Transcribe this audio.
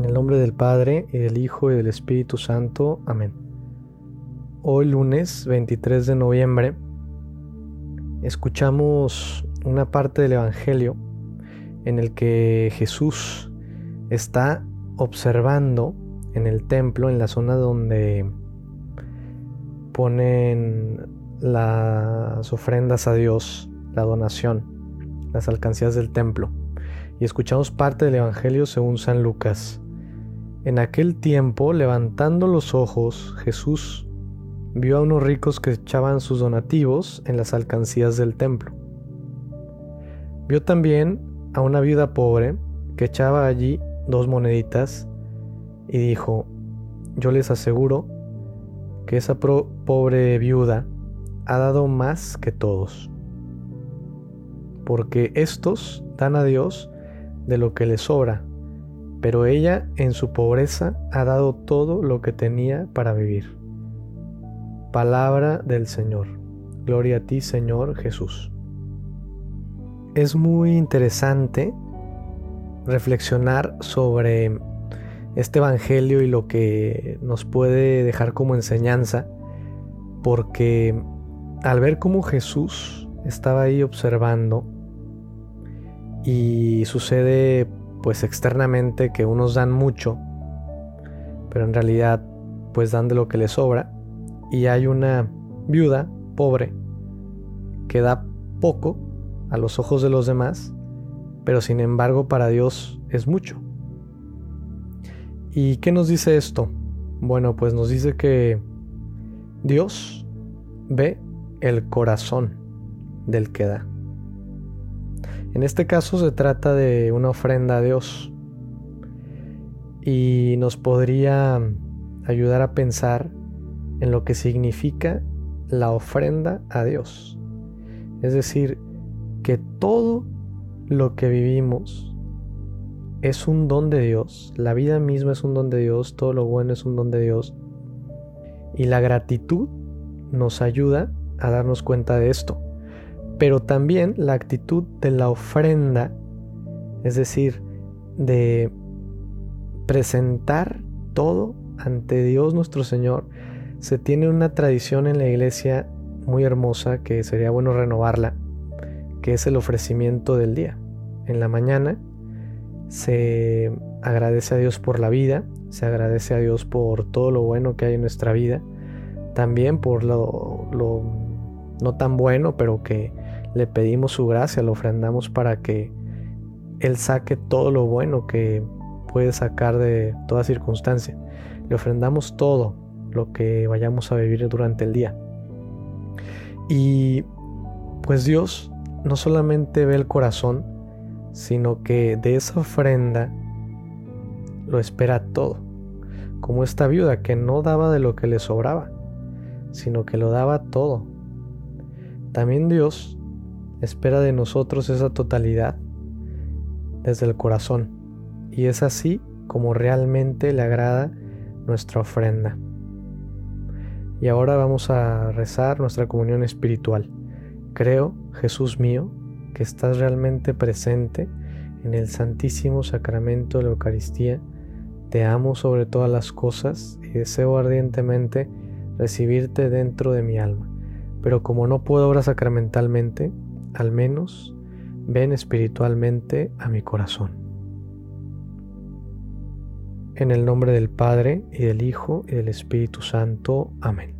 En el nombre del Padre, y del Hijo, y del Espíritu Santo. Amén. Hoy lunes 23 de noviembre escuchamos una parte del Evangelio en el que Jesús está observando en el templo, en la zona donde ponen las ofrendas a Dios, la donación, las alcancías del templo y escuchamos parte del Evangelio según San Lucas. En aquel tiempo, levantando los ojos, Jesús vio a unos ricos que echaban sus donativos en las alcancías del templo. Vio también a una viuda pobre que echaba allí dos moneditas y dijo, yo les aseguro que esa pobre viuda ha dado más que todos, porque estos dan a Dios de lo que le sobra, pero ella en su pobreza ha dado todo lo que tenía para vivir. Palabra del Señor. Gloria a ti, Señor Jesús. Es muy interesante reflexionar sobre este Evangelio y lo que nos puede dejar como enseñanza, porque al ver cómo Jesús estaba ahí observando, y sucede pues externamente que unos dan mucho, pero en realidad pues dan de lo que les sobra y hay una viuda pobre que da poco a los ojos de los demás, pero sin embargo para Dios es mucho. ¿Y qué nos dice esto? Bueno, pues nos dice que Dios ve el corazón del que da. En este caso se trata de una ofrenda a Dios y nos podría ayudar a pensar en lo que significa la ofrenda a Dios. Es decir, que todo lo que vivimos es un don de Dios, la vida misma es un don de Dios, todo lo bueno es un don de Dios. Y la gratitud nos ayuda a darnos cuenta de esto pero también la actitud de la ofrenda, es decir, de presentar todo ante Dios nuestro Señor. Se tiene una tradición en la iglesia muy hermosa que sería bueno renovarla, que es el ofrecimiento del día. En la mañana se agradece a Dios por la vida, se agradece a Dios por todo lo bueno que hay en nuestra vida, también por lo, lo no tan bueno, pero que le pedimos su gracia, lo ofrendamos para que Él saque todo lo bueno que puede sacar de toda circunstancia. Le ofrendamos todo lo que vayamos a vivir durante el día. Y pues Dios no solamente ve el corazón, sino que de esa ofrenda lo espera todo. Como esta viuda que no daba de lo que le sobraba, sino que lo daba todo. También Dios espera de nosotros esa totalidad desde el corazón. Y es así como realmente le agrada nuestra ofrenda. Y ahora vamos a rezar nuestra comunión espiritual. Creo, Jesús mío, que estás realmente presente en el santísimo sacramento de la Eucaristía. Te amo sobre todas las cosas y deseo ardientemente recibirte dentro de mi alma. Pero como no puedo ahora sacramentalmente, al menos ven espiritualmente a mi corazón. En el nombre del Padre y del Hijo y del Espíritu Santo. Amén.